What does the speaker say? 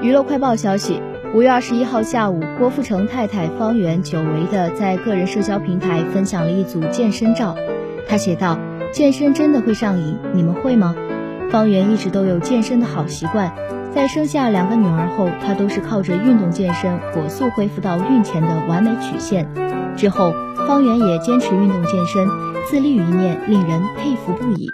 娱乐快报消息五月二十一号下午郭富城太太方媛久违的在个人社交平台分享了一组健身照。他写道健身真的会上瘾你们会吗？方媛一直都有健身的好习惯在生下两个女儿后她都是靠着运动健身火速恢复到孕前的完美曲线。之后方媛也坚持运动健身自律一面令人佩服不已。